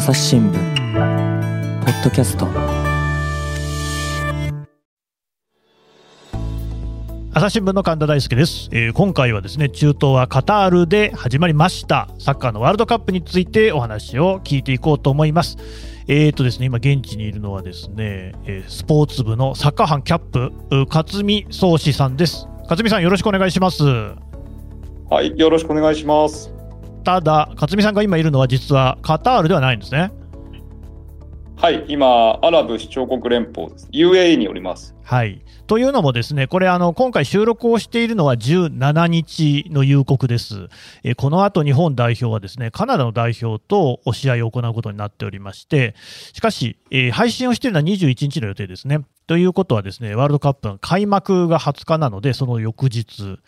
朝日新聞ポッドキャスト。朝日新聞の神田大輔です、えー今回はですね中東はカタールで始まりました。サッカーのワールドカップについてお話を聞いていこうと思います。えーとですね今現地にいるのはですね、えースポーツ部のサッカー班キャップう勝見宗志さんです。勝見さんよろしくお願いします。はい、よろしくお願いします。ただ勝見さんが今いるのは実はカタールではないんですねはい、今、アラブ首長国連邦です。UAE におります。はい。というのもですね、これあの、今回収録をしているのは17日の夕刻です。えーこの後日本代表はですね、カナダの代表と試合を行うことになっておりまして、しかし、えー配信をしているのは21日の予定ですね。ということはですね、ワールドカップの開幕が20日なので、その翌日、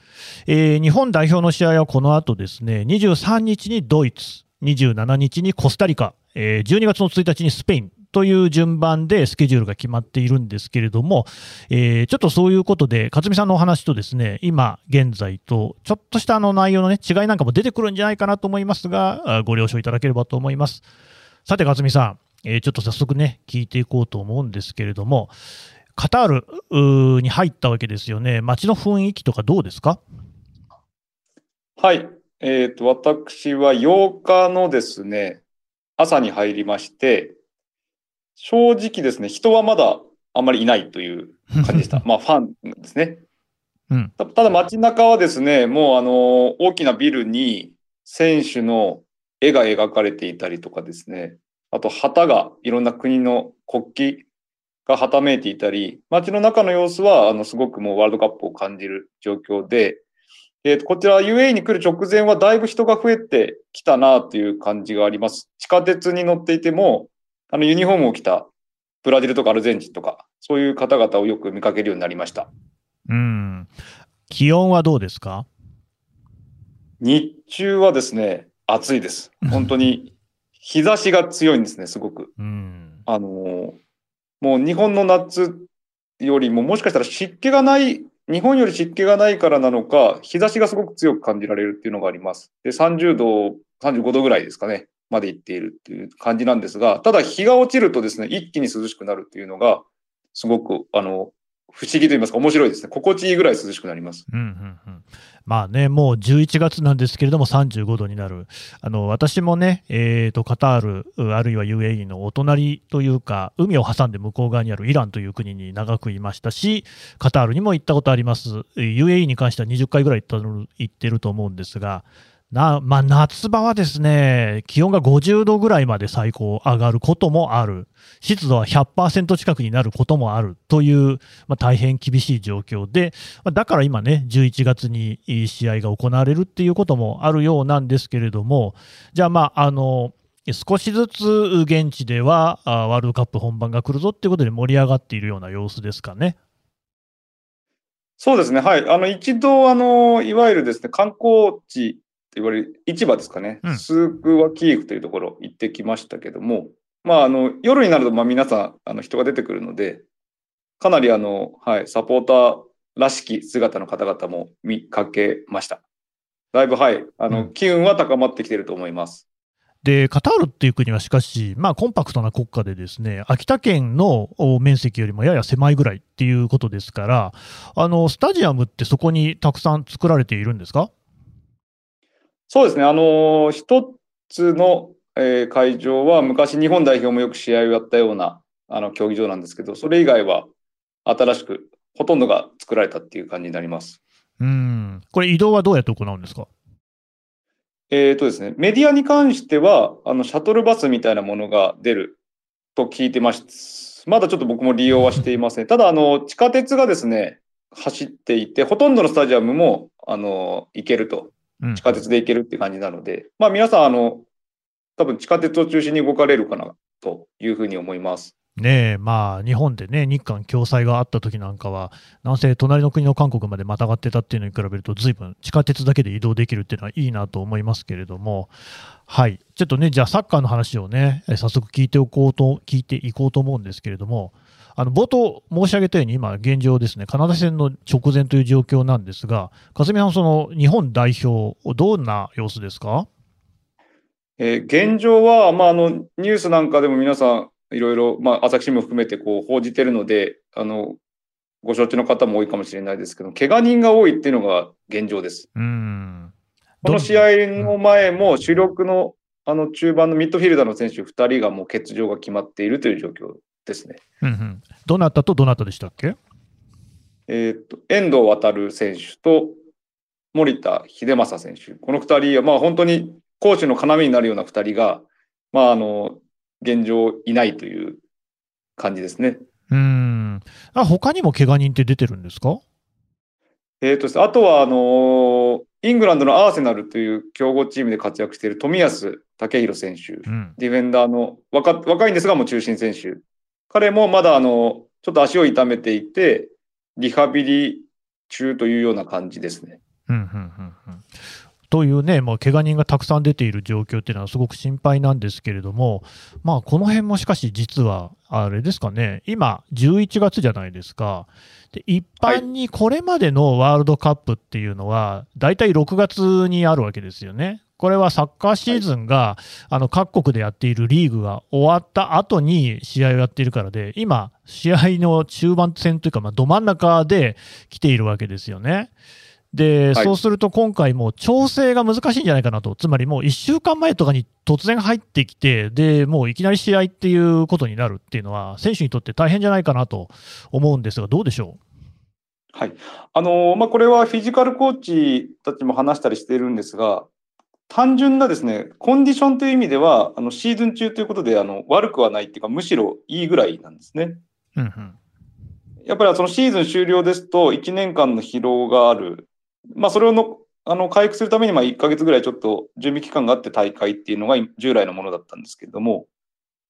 えー日本代表の試合はこの後ですね、23日にドイツ、27日にコスタリカ、えー12月の1日にスペインという順番でスケジュールが決まっているんですけれども、えーちょっとそういうことで、勝見さんのお話とですね、今現在と、ちょっとしたあの内容のね、違いなんかも出てくるんじゃないかなと思いますが、ご了承いただければと思います。さて、勝見さん、えーちょっと早速ね、聞いていこうと思うんですけれども、カタールに入ったわけですよね。街の雰囲気とかどうですか？はい、えっ、と、私は8日のですね、朝に入りまして、正直ですね、人はまだあんまりいないという感じでした。まあ、ファンですね。うんたただ街中はですね、もうあの、大きなビルに選手の絵が描かれていたりとかですね、あと旗がいろんな国の国旗がはためいていたり、街の中の様子はあのすごくもうワールドカップを感じる状況で、えーとこちら UAE に来る直前はだいぶ人が増えてきたなという感じがあります。地下鉄に乗っていても、あのユニフォームを着たブラジルとかアルゼンチンとか、そういう方々をよく見かけるようになりました。うん。気温はどうですか？日中はですね、暑いです。本当に日差しが強いんですね、すごく。うん。あのーもう日本の夏よりももしかしたら湿気がない、日本より湿気がないからなのか、日差しがすごく強く感じられるっていうのがあります。で、30度、35度ぐらいですかね、までいっているっていう感じなんですが、ただ日が落ちるとですね、一気に涼しくなるっていうのが、すごく、あの、不思議と言いますか面白いですね。心地いいぐらい涼しくなります。うんうんうん、まあね、もう11月なんですけれども、35度になる、あの私もね、えーと、カタール、あるいは UAE のお隣というか、海を挟んで向こう側にあるイランという国に長くいましたし、カタールにも行ったことあります、UAE に関しては20回ぐらい行った行ってると思うんですが、なまあ、夏場はですね、気温が50度ぐらいまで最高上がることもある、湿度は100%近くになることもあるという、まあ、大変厳しい状況で、まあだから今ね、11月に試合が行われるっていうこともあるようなんですけれども、じゃあ、まあ、あの、少しずつ現地ではワールドカップ本番が来るぞっていうことで盛り上がっているような様子ですかね。そうですね。はい。あの、一度、あの、いわゆるですね、観光地言われる市場ですかね。うんスークワキーフというところ行ってきましたけども、まあ、あの、夜になると、まあ、皆さん、あの、人が出てくるので、かなり、あの、はい、サポーターらしき姿の方々も見かけました。だいぶ、はい、あの、うん機運は高まってきていると思います。で、カタールっていう国はしかし、まあ、コンパクトな国家でですね、秋田県のお面積よりもやや狭いぐらいっていうことですから、あの、スタジアムってそこにたくさん作られているんですか？そうですね。あの、一つの、えー会場は昔日本代表もよく試合をやったようなあの競技場なんですけど、それ以外は新しくほとんどが作られたっていう感じになります。うん。これ移動はどうやって行うんですか？えっ、とですね、メディアに関しては、あの、シャトルバスみたいなものが出ると聞いてます。まだちょっと僕も利用はしていません。ただ、あの、地下鉄がですね、走っていて、ほとんどのスタジアムも、あの、行けると。うん。地下鉄で行けるって感じなので、まあ皆さん、あの、多分地下鉄を中心に動かれるかなというふうに思います。ねえ、まあ、日本でね、日韓共催があった時なんかは、なんせ隣の国の韓国までまたがってたっていうのに比べると、ずいぶん地下鉄だけで移動できるっていうのはいいなと思いますけれども、はい、ちょっとね、じゃあ、サッカーの話をね、え早速聞いておこうと、聞いていこうと思うんですけれども、あの冒頭申し上げたように、今、現状ですね、カナダ戦の直前という状況なんですが、かすみさん、その日本代表、どんな様子ですか？えー現状は、まあ、あの、ニュースなんかでも皆さん、いろいろ、まあ、朝日新聞含めて、こう、報じてるので、あの、ご承知の方も多いかもしれないですけど、怪我人が多いっていうのが現状です。うん。この試合の前も主力のあの中盤のミッドフィルダーの選手2人がもう欠場が決まっているという状況ですね。うんうん。どなたとどなたでしたっけ？えーっと、遠藤航選手と森田秀正選手。この2人はまあ本当に攻守の要になるような2人が、まああの、現状いないという感じですね。うん。あ他にも怪我人って出てるんですか？えーっとですね、あとはあのーイングランドのアーセナルという強豪チームで活躍している冨安健洋選手。うん。ディフェンダーの若若いんですが、もう中心選手。彼もまだあの、ちょっと足を痛めていて、リハビリ中というような感じですね。うんうんうんうんというね、もう怪我人がたくさん出ている状況っていうのはすごく心配なんですけれども、まあ、この辺もしかし実は、あれですかね、今、11月じゃないですか。で一般にこれまでのワールドカップっていうのは、大体6月にあるわけですよね。これはサッカーシーズンが、あの各国でやっているリーグが終わった後に試合をやっているからで、今、試合の中盤戦というか、まあ、ど真ん中で来ているわけですよね。で、はいそうすると今回もう調整が難しいんじゃないかなと、つまりもう1週間前とかに突然入ってきて、で、もういきなり試合っていうことになるっていうのは、選手にとって大変じゃないかなと思うんですが、どうでしょはい。あのーまあ、これはフィジカルコーチたちも話したりしているんですが、単純なですね、コンディションという意味では、あのシーズン中ということで、あの悪くはないっていうか、むしろいいぐらいなんですね。う。うんうんやっぱりそのシーズン終了ですと、1年間の疲労がある。まあ、それをのあの回復するために、まあ1ヶ月ぐらいちょっと準備期間があって大会っていうのが従来のものだったんですけれども、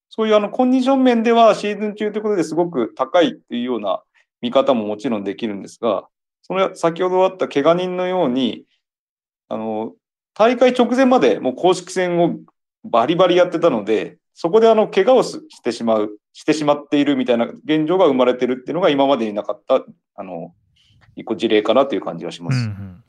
そういうあのコンディション面ではシーズン中ということですごく高いっていうような見方ももちろんできるんですが、その先ほどあった怪我人のように、あの、大会直前までもう公式戦をバリバリやってたので、そこであの、怪我をしてしまう、してしまっているみたいな現状が生まれてるっていうのが今までになかった、あの、一個事例かなという感じがします。うんうん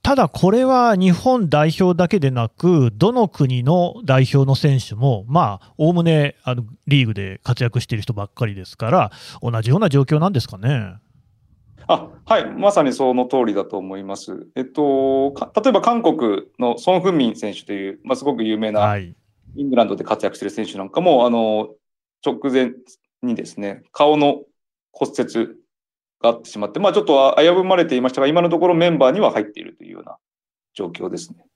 ただ、これは日本代表だけでなく、どの国の代表の選手も、まあ、おおむねあのリーグで活躍している人ばっかりですから、同じような状況なんですかね。あ、はい、まさにその通りだと思います。えっと、か例えば韓国のソン・フンミン選手という、まあ、すごく有名なはい。イングランドで活躍している選手なんかも、あの、直前にですね、顔の骨折があってしまって、まあちょっと危ぶまれていましたが、今のところメンバーには入っているというような状況ですね。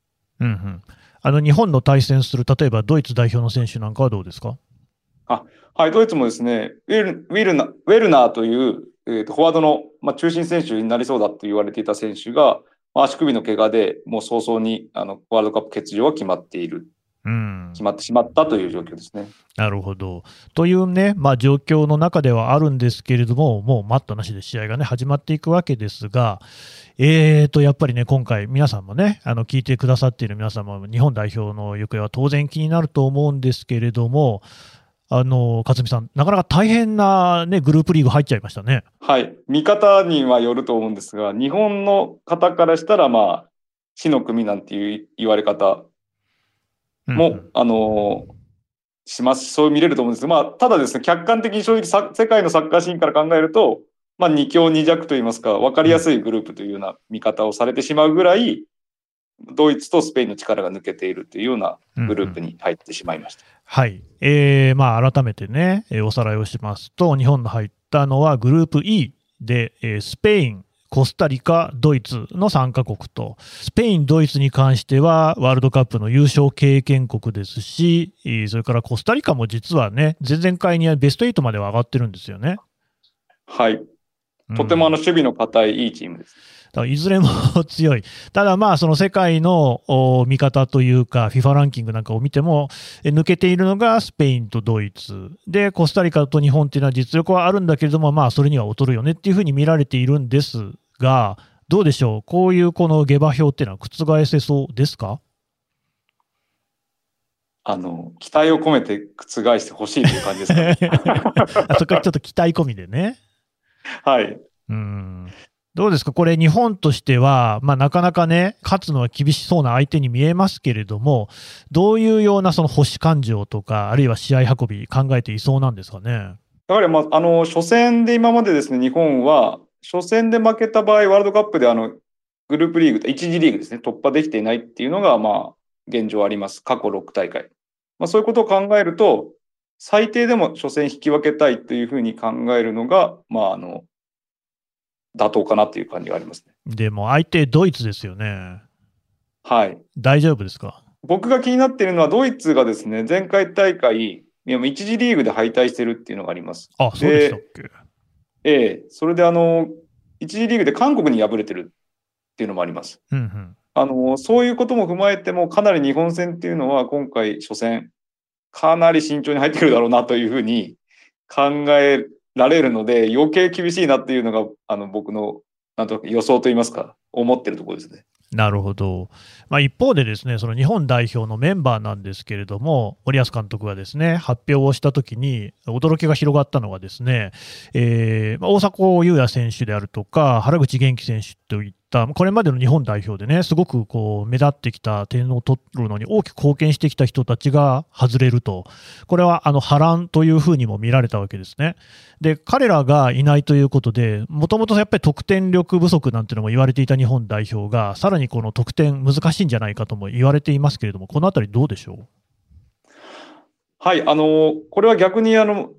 うんうん、あの日本の対戦する、例えばドイツ代表の選手なんかはどうですか？はい、ドイツもですね、ウィルウィルナウェルナーという、えーとフォワードの、まあ、中心選手になりそうだと言われていた選手が、まあ足首の怪我でもう早々にあのワールドカップ欠場は決まっている、うん決、まってしまったという状況ですね。なるほど。というね、まあ、状況の中ではあるんですけれども、もう待ったなしで試合がね、始まっていくわけですが、えーと、やっぱりね、今回、皆さんもね、あの聞いてくださっている皆さんも、日本代表の行方は当然気になると思うんですけれども、あの勝美さん、なかなか大変な、ね、グループリーグ入っちゃいましたね。はい。見方にはよると思うんですが、日本の方からしたら、まあ、死の組なんていう言われ方も、うんあのします。そう見れると思うんですが、まあ、ただですね、客観的に正直さ、世界のサッカーシーンから考えると、まあ、二強二弱といいますか、分かりやすいグループというような見方をされてしまうぐらい、ドイツとスペインの力が抜けているというようなグループに入ってしまいました。はい、えーまあ、改めてね、えーおさらいをしますと、日本の入ったのはグループ E で、えースペイン、コスタリカ、ドイツの3カ国と、スペイン、ドイツに関しては、ワールドカップの優勝経験国ですし、えーそれからコスタリカも実はね、前々回にはベスト8までは上がってるんですよね。はい。とてもあの守備の堅いいいチームです。だからいずれも強い。ただまあ、その世界のお見方というか、FIFA ランキングなんかを見ても、え抜けているのがスペインとドイツ。で、コスタリカと日本っていうのは実力はあるんだけれども、まあ、それには劣るよねっていうふうに見られているんですが、どうでしょう？こういうこの下馬評っていうのは覆せそうですか？あの、期待を込めて覆してほしいという感じですかね。あそこからちょっと期待込みでね。はい。うん。どうですか、これ、日本としては、まあ、なかなかね、勝つのは厳しそうな相手に見えますけれども、どういうようなその保守感情とか、あるいは試合運び、考えていそうなんですかね？やはり、まあ、あの初戦で今までですね、日本は、初戦で負けた場合、ワールドカップであのグループリーグ、1次リーグですね、突破できていないっていうのが、まあ、現状あります。過去6大会。まあ、そういうことを考えると、最低でも初戦引き分けたいというふうに考えるのが、まあ、あの、妥当かなっていう感じがありますね。でも相手ドイツですよね。はい。大丈夫ですか？僕が気になっているのはドイツがですね、前回大会、1次リーグで敗退してるっていうのがあります。あ、そうでしたっけ？ええ、それであの、1次リーグで韓国に敗れてるっていうのもあります。うんうん、あの、そういうことも踏まえても、かなり日本戦っていうのは今回初戦、かなり慎重に入ってくるだろうなというふうに考えられるので、余計厳しいなっていうのが、あの、僕の、なんと予想といいますか、思ってるところですね。なるほど、まあ、一方で、ですねその日本代表のメンバーなんですけれども、森保監督がですね発表をしたときに、驚きが広がったのが、ですね、えー、大迫勇也選手であるとか、原口元気選手といった、これまでの日本代表でね、すごくこう目立ってきた点を取るのに大きく貢献してきた人たちが外れると、これはあの波乱というふうにも見られたわけですね。で、彼らがいないということで、もともとやっぱり得点力不足なんてのも言われていた日本代表が、さらにこの得点難しいんじゃないかとも言われていますけれども、このあたりどうでしょう？はい、あの、これは逆にあの、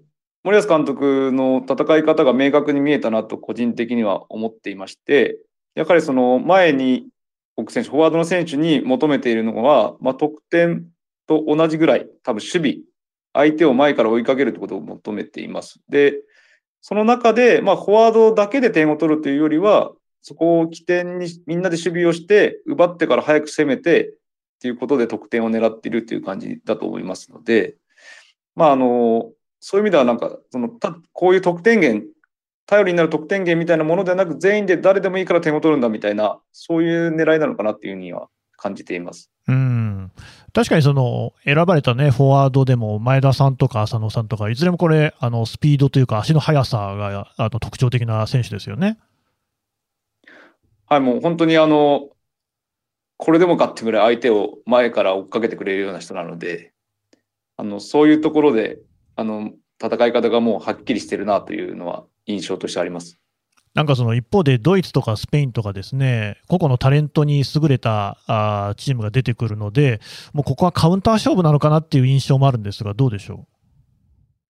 森保監督の戦い方が明確に見えたなと個人的には思っていまして、やはりその前に奥選手、フォワードの選手に求めているのは、まあ、得点と同じぐらい、多分守備、相手を前から追いかけるということを求めています。で、その中で、まあ、フォワードだけで点を取るというよりは、そこを起点にみんなで守備をして、奪ってから早く攻めて、っていうことで得点を狙っているという感じだと思いますので、まあ、あの、そういう意味ではなんか、その、たこういう得点源頼りになる得点源みたいなものではなく、全員で誰でもいいから点を取るんだみたいな、そういう狙いなのかなっていうふうには感じています。うん確かにその選ばれた、ね、フォワードでも前田さんとか浅野さんとか、いずれもこれ、あのスピードというか、足の速さがあの特徴的な選手ですよね。はい、もう本当にあの、これでもかってぐらい相手を前から追っかけてくれるような人なので、あのそういうところであの戦い方がもうはっきりしてるなというのは印象としてあります。なんかその一方でドイツとかスペインとかですね、個々のタレントに優れたあチームが出てくるので、もうここはカウンター勝負なのかなっていう印象もあるんですが、どうでしょ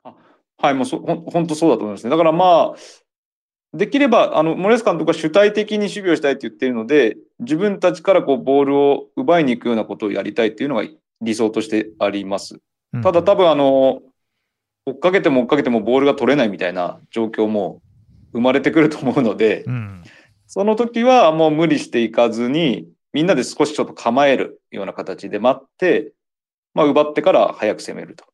う？はい、もうそほ本当そうだと思いますね。だからまあ、できれば、あの、森保監督は主体的に守備をしたいって言っているので、自分たちからこうボールを奪いに行くようなことをやりたいっていうのが理想としてあります。ただ多分あの、追っかけても追っかけてもボールが取れないみたいな状況も生まれてくると思うので、うん、その時はもう無理していかずに、みんなで少しちょっと構えるような形で待って、まあ、奪ってから早く攻めると。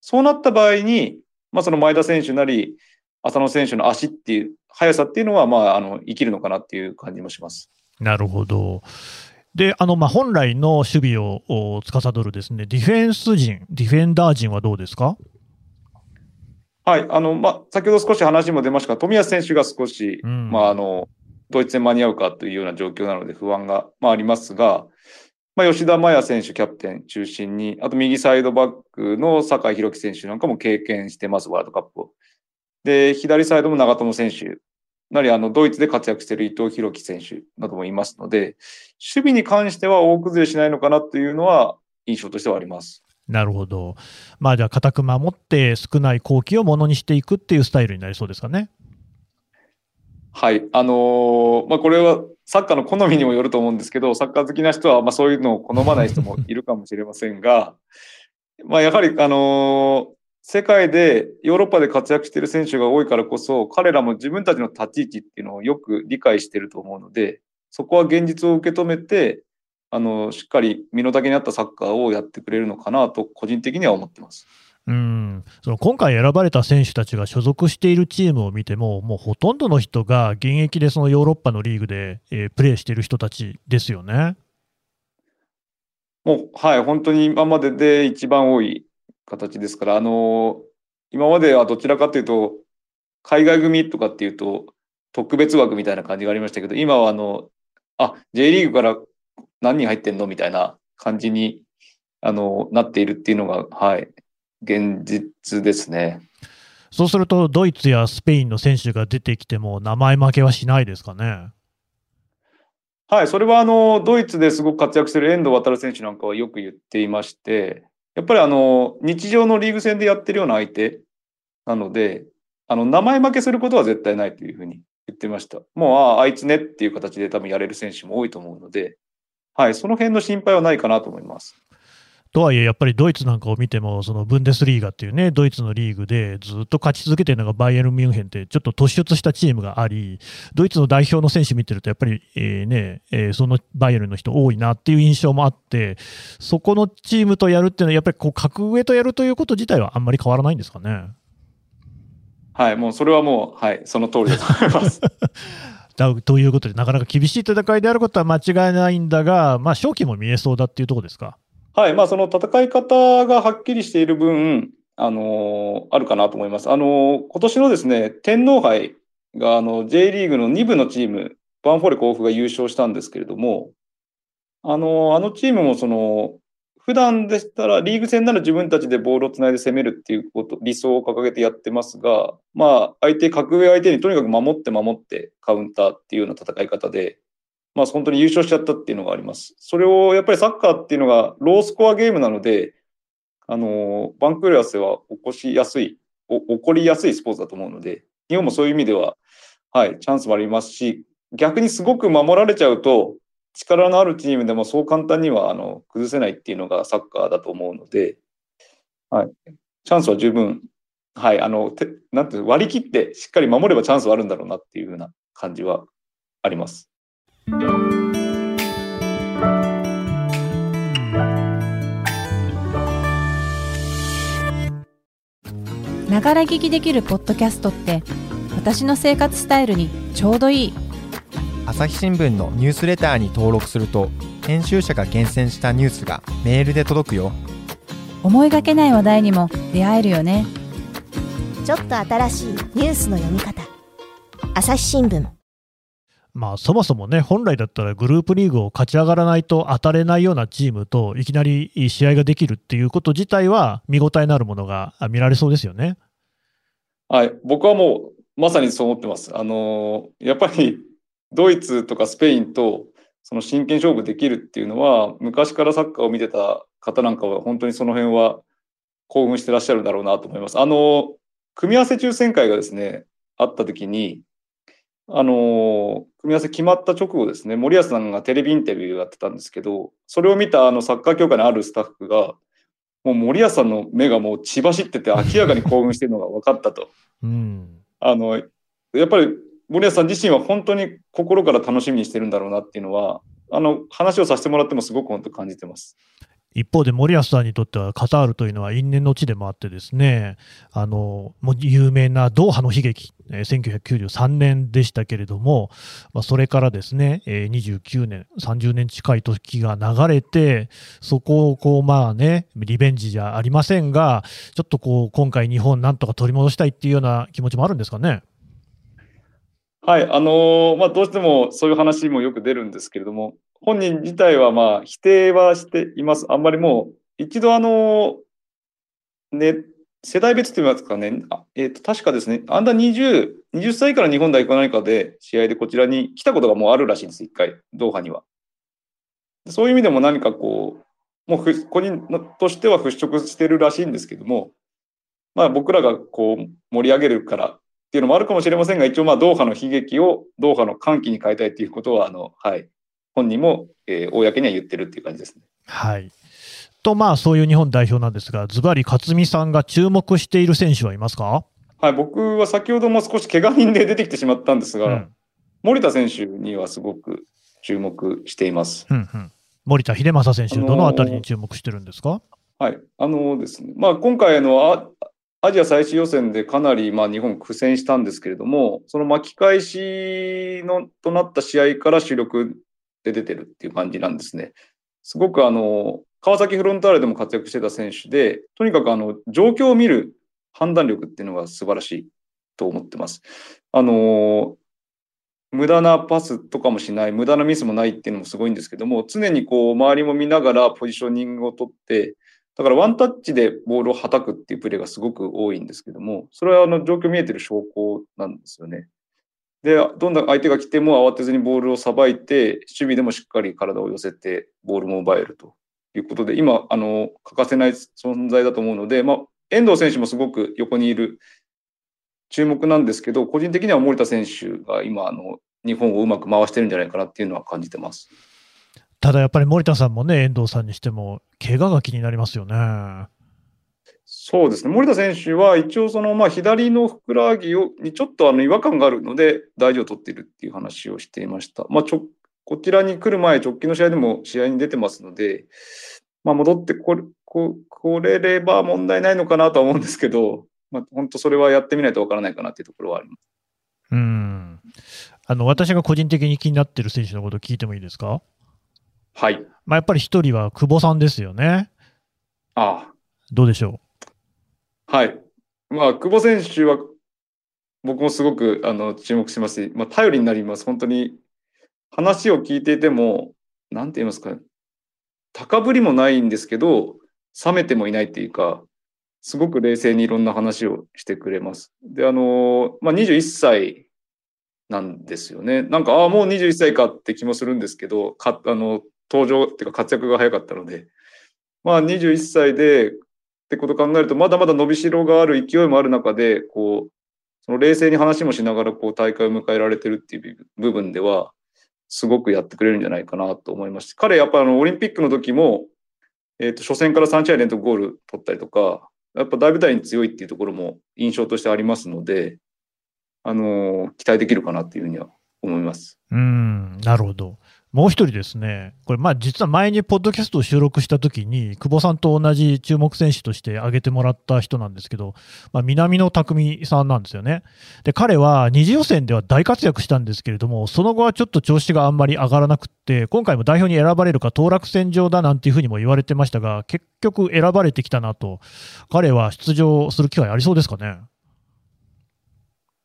そうなった場合に、まあ、その前田選手なり、浅野選手の足っていう、速さっていうのは、まあ、あの、生きるのかなっていう感じもします。なるほど。で、あの、まあ、本来の守備を司るですね、ディフェンス陣、ディフェンダー陣はどうですか？はい、あの、まあ、先ほど少し話も出ましたが、冨安選手が少し、うん、まあ、あの、ドイツ戦間に合うかというような状況なので不安が、まあ、ありますが、まあ、吉田麻也選手、キャプテン中心に、あと右サイドバックの酒井宏樹選手なんかも経験してます、ワールドカップを。で、左サイドも長友選手、なりあのドイツで活躍している伊藤洋樹選手などもいますので、守備に関しては大崩れしないのかなというのは印象としてはあります。なるほど。まあじゃあ、固く守って少ない好機をものにしていくっていうスタイルになりそうですかね。はい。あのー、まあこれはサッカーの好みにもよると思うんですけど、サッカー好きな人はまあそういうのを好まない人もいるかもしれませんが、まあやはり、あのー、世界でヨーロッパで活躍している選手が多いからこそ、彼らも自分たちの立ち位置っていうのをよく理解していると思うので、そこは現実を受け止めて、あの、しっかり身の丈に合ったサッカーをやってくれるのかなと、個人的には思ってます。うんその今回選ばれた選手たちが所属しているチームを見ても、もうほとんどの人が現役でそのヨーロッパのリーグで、えー、プレーしている人たちですよね。もう、はい、本当に今までで一番多い形ですから、あの、今まではどちらかというと、海外組とかっていうと、特別枠みたいな感じがありましたけど、今はあの、あ、J リーグから何人入ってんの？みたいな感じに、あの、なっているっていうのが、はい、現実ですね。そうすると、ドイツやスペインの選手が出てきても、名前負けはしないですかね？はい、それはあのドイツですごく活躍する遠藤航選手なんかはよく言っていまして、やっぱりあの日常のリーグ戦でやってるような相手なので、あの名前負けすることは絶対ないというふうに言ってました。もう、ああ、あいつねっていう形で多分やれる選手も多いと思うので、はい、その辺の心配はないかなと思います。とはいえ、やっぱりドイツなんかを見ても、そのブンデスリーガっていうね、ドイツのリーグでずっと勝ち続けてるのがバイエルン・ミュンヘンって、ちょっと突出したチームがあり、ドイツの代表の選手見てると、やっぱり、えー、ね、えー、そのバイエルンの人多いなっていう印象もあって、そこのチームとやるっていうのは、やっぱりこう格上とやるということ自体はあんまり変わらないんですかね？はい、もうそれはもう、はい、その通りだと思います。ということで、なかなか厳しい戦いであることは間違いないんだが、まあ、勝機も見えそうだっていうところですか？はい、まあ、その戦い方がはっきりしている分、あのー、あるかなと思います。あのー、今年のですね、天皇杯が、あの、J リーグの2部のチーム、バンフォーレ甲府が優勝したんですけれども、あのー、あのチームもその、普段でしたら、リーグ戦なら自分たちでボールをつないで攻めるっていうこと、理想を掲げてやってますが、まあ、相手、格上相手にとにかく守って守ってカウンターっていうような戦い方で、まあ、本当に優勝しちゃったっていうのがあります。それをやっぱりサッカーっていうのがロースコアゲームなので、あの、バンクールアスは起こしやすい、起こりやすいスポーツだと思うので、日本もそういう意味では、はい、チャンスもありますし、逆にすごく守られちゃうと、力のあるチームでもそう簡単にはあの崩せないっていうのがサッカーだと思うので、はい、チャンスは十分、はい、あの、てなんて割り切ってしっかり守ればチャンスはあるんだろうなっていうふうな感じはあります。ながら聞きできるポッドキャストって私の生活スタイルにちょうどいい朝日新聞のニュースレターに登録すると編集者が厳選したニュースがメールで届くよ思いがけない話題にも出会えるよねちょっと新しいニュースの読み方朝日新聞まあ、そもそもね、本来だったらグループリーグを勝ち上がらないと当たれないようなチームといきなり試合ができるっていうこと自体は、見応えのあるものが見られそうですよね。はい、僕はもうまさにそう思ってます。あのやっぱりドイツとかスペインとその真剣勝負できるっていうのは、昔からサッカーを見てた方なんかは、本当にその辺は興奮してらっしゃるんだろうなと思います。あの組み合わせ抽選会がですね、あった時に、あの、組み合わせ決まった直後ですね、森保さんがテレビインタビューをやってたんですけど、それを見たあのサッカー協会のあるスタッフが、もう森保さんの目がもう血走ってて明らかに興奮してるのが分かったと。うん、あの、やっぱり森保さん自身は本当に心から楽しみにしてるんだろうなっていうのは、あの話をさせてもらってもすごく本当感じてます。一方で森保さんにとってはカタールというのは因縁の地でもあってですね、あのもう有名なドーハの悲劇、えー、1993年でしたけれども、まあ、それからですね、えー、29年、30年近い時が流れて、そこをこうまあね、リベンジじゃありませんが、ちょっとこう今回、日本なんとか取り戻したいっていうような気持ちもあるんですかね？はい、あのー、まあ、どうしてもそういう話もよく出るんですけれども、本人自体はまあ否定はしています。あんまりもう、一度あの、ね、世代別と言いますかね、あえ、ー、と、確かですね、アンダー20、20歳から日本代表何かで試合でこちらに来たことがもうあるらしいんです、一回、ドーハには。そういう意味でも何かこう、もう個人としては払拭してるらしいんですけども、まあ僕らがこう盛り上げるからっていうのもあるかもしれませんが、一応まあドーハの悲劇をドーハの歓喜に変えたいということは、あの、はい、本人も、えー、公には言ってるっていう感じですね。はい。と、まあ、そういう日本代表なんですが、ズバリ勝美さんが注目している選手はいますか？はい、僕は先ほども少し怪我人で出てきてしまったんですが、うん、森田選手にはすごく注目しています。うんうん、森田秀正選手、どのあたりに注目してるんですか？はい、あのですね、まあ、今回のアジア最終予選でかなりまあ日本苦戦したんですけれども、その巻き返しのとなった試合から主力で出てるっていう感じなんですね。すごくあの、川崎フロンターレでも活躍してた選手で、とにかくあの、状況を見る判断力っていうのが素晴らしいと思ってます。あの、無駄なパスとかもしない、無駄なミスもないっていうのもすごいんですけども、常にこう、周りも見ながらポジショニングを取って、だからワンタッチでボールを叩くっていうプレーがすごく多いんですけども、それはあの状況見えてる証拠なんですよね。で、どんどん相手が来ても慌てずにボールをさばいて、守備でもしっかり体を寄せて、ボールも奪えるということで、今、あの、欠かせない存在だと思うので、まあ、遠藤選手もすごく横にいる注目なんですけど、個人的には森田選手が今、あの、日本をうまく回してるんじゃないかなっていうのは感じてます。ただやっぱり森田さんもね、遠藤さんにしても、怪我が気になりますよね。そうですね。森田選手は一応その、まあ、左のふくらはぎをにちょっとあの違和感があるので、大事を取っているっていう話をしていました。まあ、ちょこちらに来る前、直近の試合でも試合に出てますので、まあ、戻ってこれここれれば問題ないのかなとは思うんですけど、まあ、本当それはやってみないとわからないかなっていうところはあります。うん。あの、私が個人的に気になってる選手のことを聞いてもいいですか？はい。まあ、やっぱり一人は久保さんですよね。あどうでしょあ、はい。まあ、久保選手は、僕もすごくあの注目しますし、まあ、頼りになります。本当に、話を聞いていても、なんて言いますか、高ぶりもないんですけど、冷めてもいないっていうか、すごく冷静にいろんな話をしてくれます。で、あの、まあ、21歳なんですよね。なんか、ああ、もう21歳かって気もするんですけど、かあの登場っていうか活躍が早かったので、まあ、21歳でってことを考えると、まだまだ伸びしろがある勢いもある中で、こう、その冷静に話もしながらこう大会を迎えられてるっていう部分では、すごくやってくれるんじゃないかなと思いまして、彼やっぱあのオリンピックの時も、えっ、と、初戦から3試合連続ゴール取ったりとか、やっぱ大舞台に強いっていうところも印象としてありますので、あのー期待できるかなっていうふうには思います。うん、なるほど。もう一人ですね、これ、まあ実は前にポッドキャストを収録したときに、久保さんと同じ注目選手として挙げてもらった人なんですけど、まあ、南野拓実さんなんですよね。で、彼は二次予選では大活躍したんですけれども、その後はちょっと調子があんまり上がらなくて、今回も代表に選ばれるか、当落線上だなんていうふうにも言われてましたが、結局選ばれてきたなと、彼は出場する機会ありそうですかね？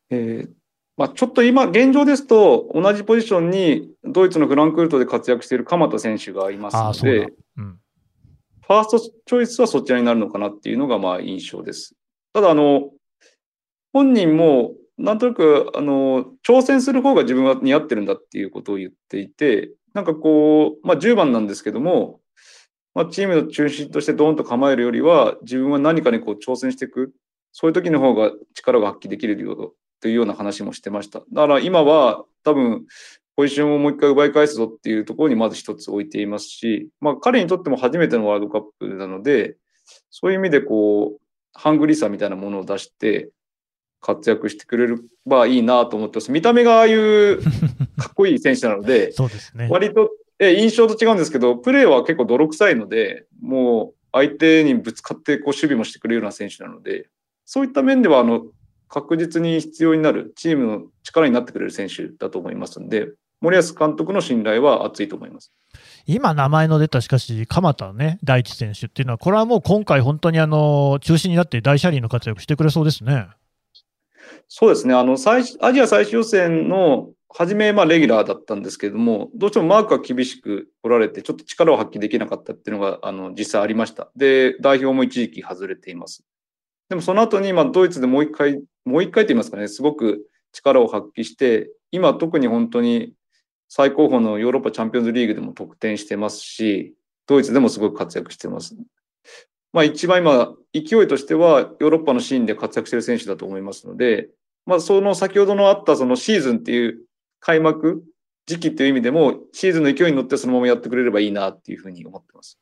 えーまあ、ちょっと今、現状ですと、同じポジションにドイツのフランクフルトで活躍している鎌田選手がいますので、。うん。ファーストチョイスはそちらになるのかなっていうのがまあ印象です。ただ、あの、本人もなんとなく、あの、挑戦する方が自分は似合ってるんだっていうことを言っていて、なんかこう、まあ10番なんですけども、まあチームの中心としてドーンと構えるよりは、自分は何かにこう挑戦していく、そういう時の方が力が発揮できるよというような話もしてました。だから今は多分、ポジションをもう一回奪い返すぞっていうところにまず一つ置いていますし、まあ彼にとっても初めてのワールドカップなので、そういう意味でこう、ハングリーさみたいなものを出して活躍してくれればいいなと思ってます。見た目がああいう かっこいい選手なので、そうですね。割とえ印象と違うんですけど、プレーは結構泥臭いので、もう相手にぶつかってこう守備もしてくれるような選手なので、そういった面ではあの確実に必要になる、チームの力になってくれる選手だと思いますので、森保監督の信頼は厚いと思います。今、名前の出たしかし、鎌田ね、大地選手っていうのは、これはもう今回、本当にあの中心になって大車輪の活躍してくれそうですね。そうですね、あの最アジア最終予選の初め、まあ、レギュラーだったんですけれども、どうしてもマークが厳しく来られて、ちょっと力を発揮できなかったっていうのがあの実際ありました。で、代表も一時期外れています。でもその後に、まあ、ドイツでもう一回、もう一回と言いますかね、すごく力を発揮して、今特に本当に最高峰のヨーロッパチャンピオンズリーグでも得点してますし、ドイツでもすごく活躍してます。まあ一番今、勢いとしてはヨーロッパのシーンで活躍している選手だと思いますので、まあその先ほどのあったそのシーズンっていう開幕時期っていう意味でも、シーズンの勢いに乗ってそのままやってくれればいいなっていうふうに思ってます。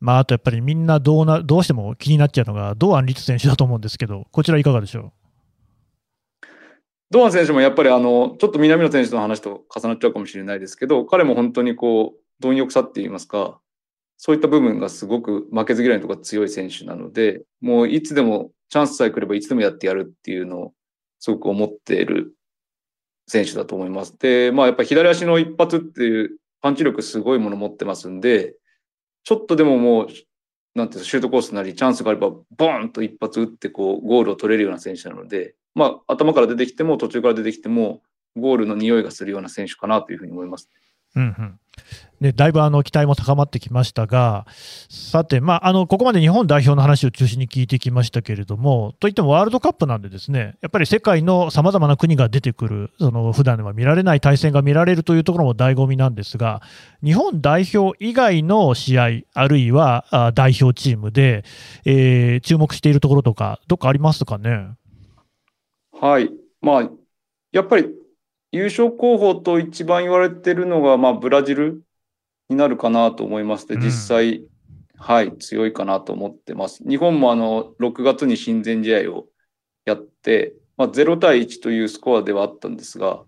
まあ、あとやっぱりみんなどうな、どうしても気になっちゃうのが、堂安律選手だと思うんですけど、こちらいかがでしょう？堂安選手もやっぱりあの、ちょっと南野選手の話と重なっちゃうかもしれないですけど、彼も本当にこう、貪欲さって言いますか、そういった部分がすごく負けず嫌いのところが強い選手なので、もういつでもチャンスさえ来ればいつでもやってやるっていうのをすごく思っている選手だと思います。で、まあやっぱり左足の一発っていうパンチ力すごいもの持ってますんで、ちょっとでももう、なんていうシュートコースなりチャンスがあれば、ボーンと一発打ってこう、ゴールを取れるような選手なので、まあ頭から出てきても途中から出てきても、ゴールの匂いがするような選手かなというふうに思います。うんうんでだいぶあの期待も高まってきましたが、さて、まあ、あのここまで日本代表の話を中心に聞いてきましたけれども、といってもワールドカップなんで、ですねやっぱり世界のさまざまな国が出てくる、その普段では見られない対戦が見られるというところも醍醐味なんですが、日本代表以外の試合、あるいは代表チームで、えー注目しているところとか、どっかありますかね？はい。まあ、やっぱり優勝候補と一番言われてるのが、まあ、ブラジルになるかなと思いますで、うん実際、はい、強いかなと思ってます。日本もあの、6月に親善試合をやって、まあ、0対1というスコアではあったんですが、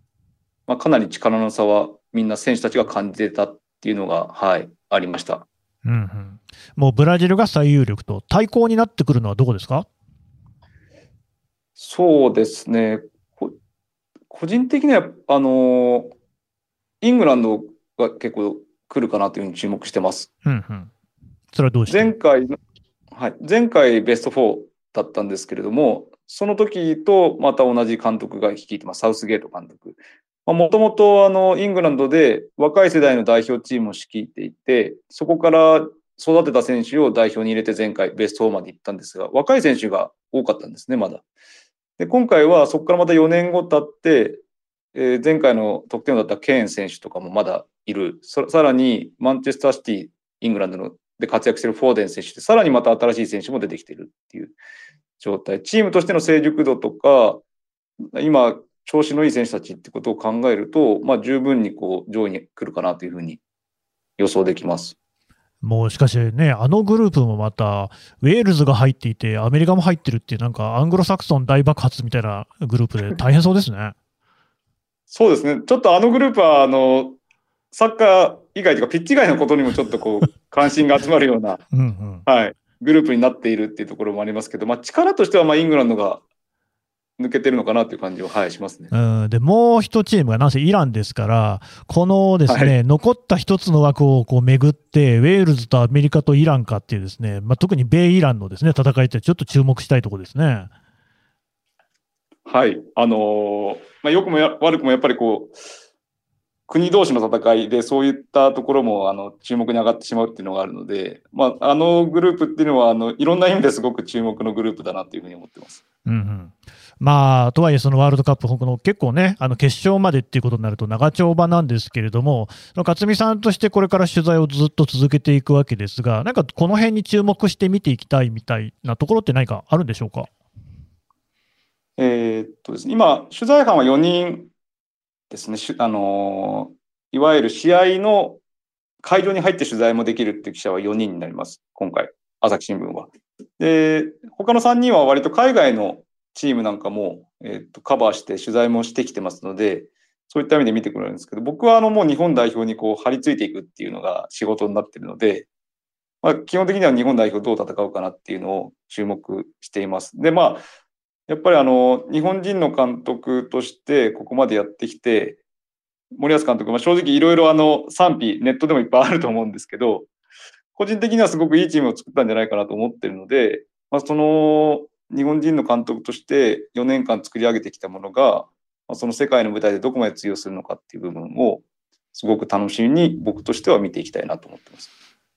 まあ、かなり力の差はみんな選手たちが感じてたっていうのが、はい、ありました。うんうん、もうブラジルが最有力と、対抗になってくるのはどこですか？そうですね。こ個人的には、あの、イングランドが結構来るかなというふうに注目してます。うんうん、それはどうして？前回の、はい、前回ベスト4だったんですけれども、その時とまた同じ監督が率いてます、サウスゲート監督。もともとあのイングランドで若い世代の代表チームを率いていて、そこから育てた選手を代表に入れて前回ベスト4まで行ったんですが、若い選手が多かったんですね、まだ。で、今回はそこからまた4年後経って、えー前回の得点王だったケーン選手とかもまだいる。さらにマンチェスターシティ、イングランドので活躍してるフォーデン選手で、さらにまた新しい選手も出てきているっていう状態。チームとしての成熟度とか、今、調子のいい選手たちってことを考えると、まあ十分にこう上位に来るかなというふうに予想できます。もうしかしね、あのグループもまた、ウェールズが入っていて、アメリカも入ってるっていう、なんかアングロサクソン大爆発みたいなグループで 大変そうですね。そうですね。ちょっとあのグループは、あの、サッカー以外というか、ピッチ以外のことにもちょっとこう、関心が集まるような、うんうん、はい、グループになっているっていうところもありますけど、まあ力としては、まあイングランドが抜けてるのかなという感じは、はい、しますね。うん、でもう一チームがなんせイランですから、このですね、は残った一つの枠をこう巡って、ウェールズとアメリカとイランかっていうですね、まあ、特に米イランのですね戦いってちょっと注目したいところですね。はい。あのーまあ、良くもや悪くもやっぱりこう、国同士の戦いでそういったところもあの注目に上がってしまうっていうのがあるので、まあ、あのグループっていうのはあのいろんな意味ですごく注目のグループだなというふうに思ってます。うんうんまあ、とはいえ、そのワールドカップ、この結構ね、あの決勝までっていうことになると長丁場なんですけれども、勝美さんとしてこれから取材をずっと続けていくわけですが、なんかこの辺に注目して見ていきたいみたいなところって何かあるんでしょうか？えーっとですね、今、取材班は4人ですね、あのいわゆる試合の会場に入って取材もできるっていう記者は4人になります、今回、朝日新聞は。で、他の3人は割と海外のチームなんかも、えーっとカバーして取材もしてきてますので、そういった意味で見てくれるんですけど、僕はあのもう日本代表にこう張り付いていくっていうのが仕事になってるので、まあ、基本的には日本代表どう戦うかなっていうのを注目しています。で、まあ、やっぱりあの、日本人の監督としてここまでやってきて、森保監督、まあ、正直いろいろ賛否、ネットでもいっぱいあると思うんですけど、個人的にはすごくいいチームを作ったんじゃないかなと思ってるので、まあ、その日本人の監督として4年間作り上げてきたものが、まあ、その世界の舞台でどこまで通用するのかっていう部分を、すごく楽しみに僕としては見ていきたいなと思ってます。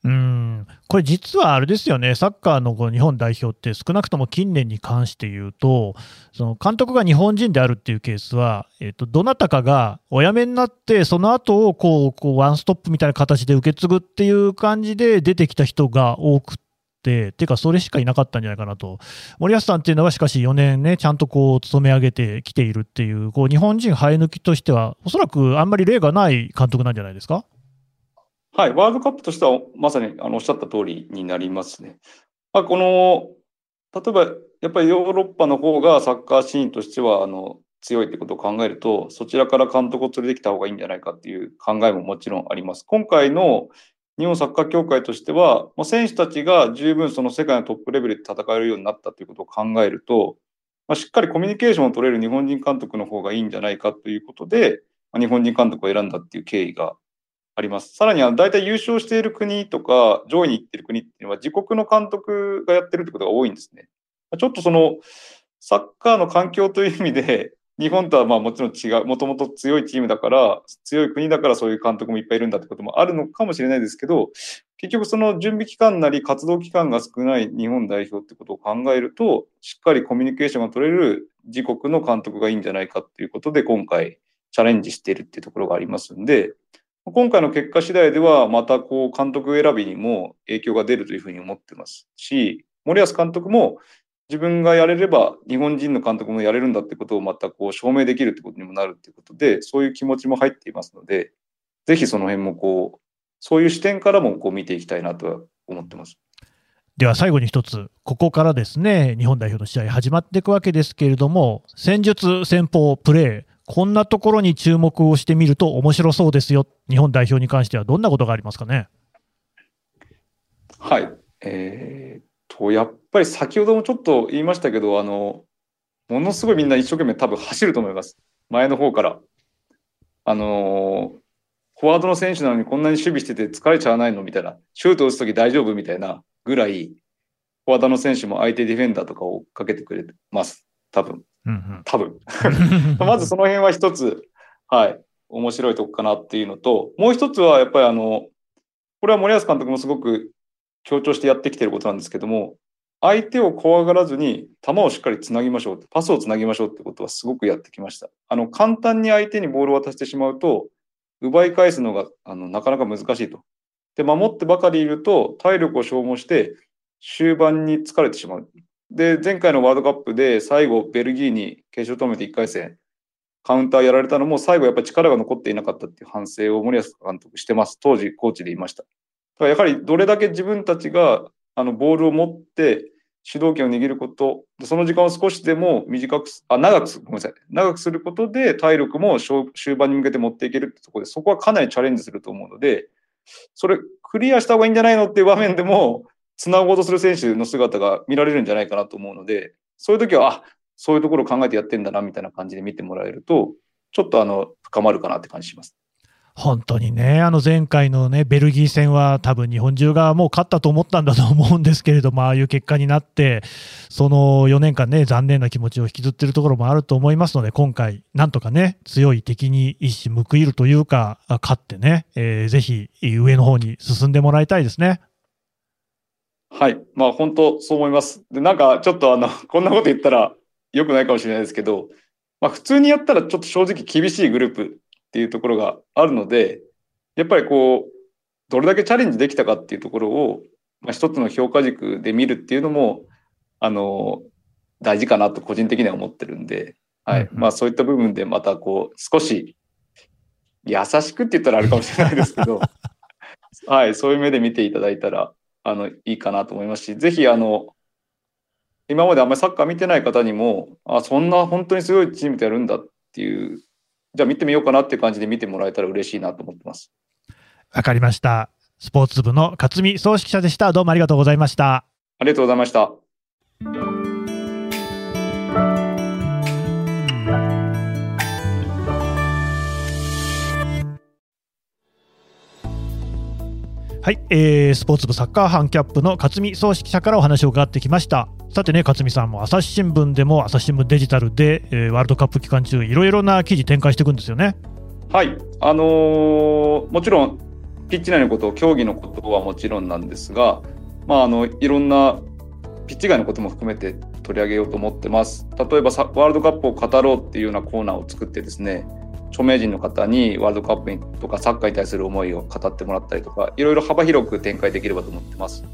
うん。これ実はあれですよね、サッカーのこう日本代表って少なくとも近年に関して言うと、その監督が日本人であるっていうケースは、えっとどなたかがお辞めになって、その後をこうこうワンストップみたいな形で受け継ぐっていう感じで出てきた人が多くて、てかそれしかいなかったんじゃないかなと、森保さんっていうのはしかし4年ね、ちゃんとこう勤め上げてきているっていう、こう日本人生え抜きとしては、おそらくあんまり例がない監督なんじゃないですか？はい、ワールドカップとしてはまさにあのおっしゃった通りになりますね。まあ、この例えばやっぱりヨーロッパの方がサッカーシーンとしてはあの強いってことを考えるとそちらから監督を連れてきた方がいいんじゃないかっていう考えももちろんあります。今回の日本サッカー協会としては、まあ、選手たちが十分その世界のトップレベルで戦えるようになったということを考えると、まあ、しっかりコミュニケーションを取れる日本人監督の方がいいんじゃないかということで、まあ、日本人監督を選んだっていう経緯があります。さらには大体優勝している国とか上位に行っている国っていうのは自国の監督がやってるってことが多いんですね。ちょっとそのサッカーの環境という意味で日本とはまあもちろん違う、もともと強いチームだから、強い国だからそういう監督もいっぱいいるんだってこともあるのかもしれないですけど、結局その準備期間なり活動期間が少ない日本代表ってことを考えると、しっかりコミュニケーションが取れる自国の監督がいいんじゃないかっていうことで、今回チャレンジしているっていうところがありますんで、今回の結果次第では、またこう監督選びにも影響が出るというふうに思ってますし、森保監督も自分がやれれば日本人の監督もやれるんだってことをまたこう証明できるってことにもなるっていうことで、そういう気持ちも入っていますので、ぜひその辺もこう、そういう視点からもこう見ていきたいなとは思ってます。では最後に一つ、ここからですね、日本代表の試合始まっていくわけですけれども、戦術、戦法、プレー、こんなところに注目をしてみると面白そうですよ、日本代表に関してはどんなことがありますかね？はい。えー、と、やっぱり先ほどもちょっと言いましたけど、あの、ものすごいみんな一生懸命多分走ると思います。前の方から。あのーフォワードの選手なのにこんなに守備してて疲れちゃわないの？みたいな、シュート打つとき大丈夫？みたいなぐらい、フォワードの選手も相手ディフェンダーとかをかけてくれます。多分。うん多分。う んまずその辺は一つ、はい、面白いとこかなっていうのと、もう一つはやっぱりあの、これは森保監督もすごく強調してやってきてることなんですけども、相手を怖がらずに球をしっかりつなぎましょう、パスをつなぎましょうってことはすごくやってきました。あの、簡単に相手にボールを渡してしまうと、奪い返すのがあのなかなか難しいと。で、守ってばかりいると体力を消耗して終盤に疲れてしまう。で、前回のワールドカップで最後ベルギーに決勝トーナメント1回戦カウンターやられたのも最後やっぱり力が残っていなかったっていう反省を森保監督してます。当時コーチでいました。だからやはりどれだけ自分たちがあのボールを持って主導権を握ること、その時間を少しでも短く、あ、長くす、ごめんなさい。長くすることで体力も終終盤に向けて持っていけるってところで、そこはかなりチャレンジすると思うので、それクリアした方がいいんじゃないのっていう場面でも、繋ごうとする選手の姿が見られるんじゃないかなと思うので、そういう時は、あ、そういうところを考えてやってんだな、みたいな感じで見てもらえると、ちょっとあの、深まるかなって感じします。本当にね、あの前回のね、ベルギー戦は多分日本中がもう勝ったと思ったんだと思うんですけれども、ああいう結果になって、その4年間ね、残念な気持ちを引きずってるところもあると思いますので、今回、なんとかね、強い敵に一矢報いるというか、勝ってね、えーぜひ上の方に進んでもらいたいですね。はい。まあ本当そう思います。で、なんかちょっとあの、こんなこと言ったら良くないかもしれないですけど、まあ普通にやったらちょっと正直厳しいグループっていうところがあるので、やっぱりこう、どれだけチャレンジできたかっていうところを、まあ一つの評価軸で見るっていうのも、あの、大事かなと個人的には思ってるんで、はい。うんうんまあそういった部分でまたこう、少し優しくって言ったらあれかもしれないですけど、はい。そういう目で見ていただいたら、あの、いいかなと思いますし、ぜひ、あの、今まであんまりサッカー見てない方にも、あ、そんな本当にすごいチームとやるんだっていう、じゃあ見てみようかなっていう感じで見てもらえたら嬉しいなと思ってます。わかりました。スポーツ部の勝見総指揮者でした。どうもありがとうございました。ありがとうございました。はい、えースポーツ部サッカー班キャップの勝見総指揮者からお話を伺ってきました。さてね、勝見さんも朝日新聞でも朝日新聞デジタルで、えーワールドカップ期間中、いろいろな記事展開していくんですよね。はい。あのーもちろん、ピッチ内のこと、競技のことはもちろんなんですが、まあ、あの、いろんなピッチ外のことも含めて取り上げようと思ってます。例えばさ、ワールドカップを語ろうっていうようなコーナーを作ってですね、著名人の方にワールドカップにとかサッカーに対する思いを語ってもらったりとか、いろいろ幅広く展開できればと思ってます。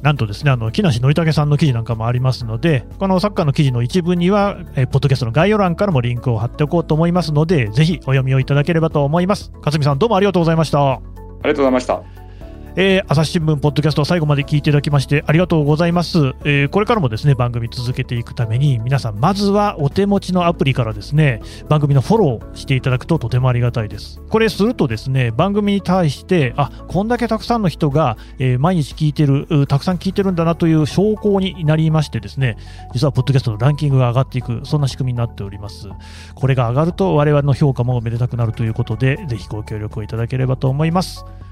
なんとですね、あの木梨憲武さんの記事なんかもありますので、このサッカーの記事の一部には、えーポッドキャストの概要欄からもリンクを貼っておこうと思いますので、ぜひお読みをいただければと思います。勝見さん、どうもありがとうございました。ありがとうございました。えー朝日新聞ポッドキャスト最後まで聞いていただきましてありがとうございます、えーこれからもですね番組続けていくために皆さんまずはお手持ちのアプリからですね番組のフォローしていただくととてもありがたいです。これするとですね番組に対してあこんだけたくさんの人が、えー毎日聞いてるたくさん聞いてるんだなという証拠になりましてですね実はポッドキャストのランキングが上がっていくそんな仕組みになっております。これが上がると我々の評価もめでたくなるということでぜひご協力をいただければと思います。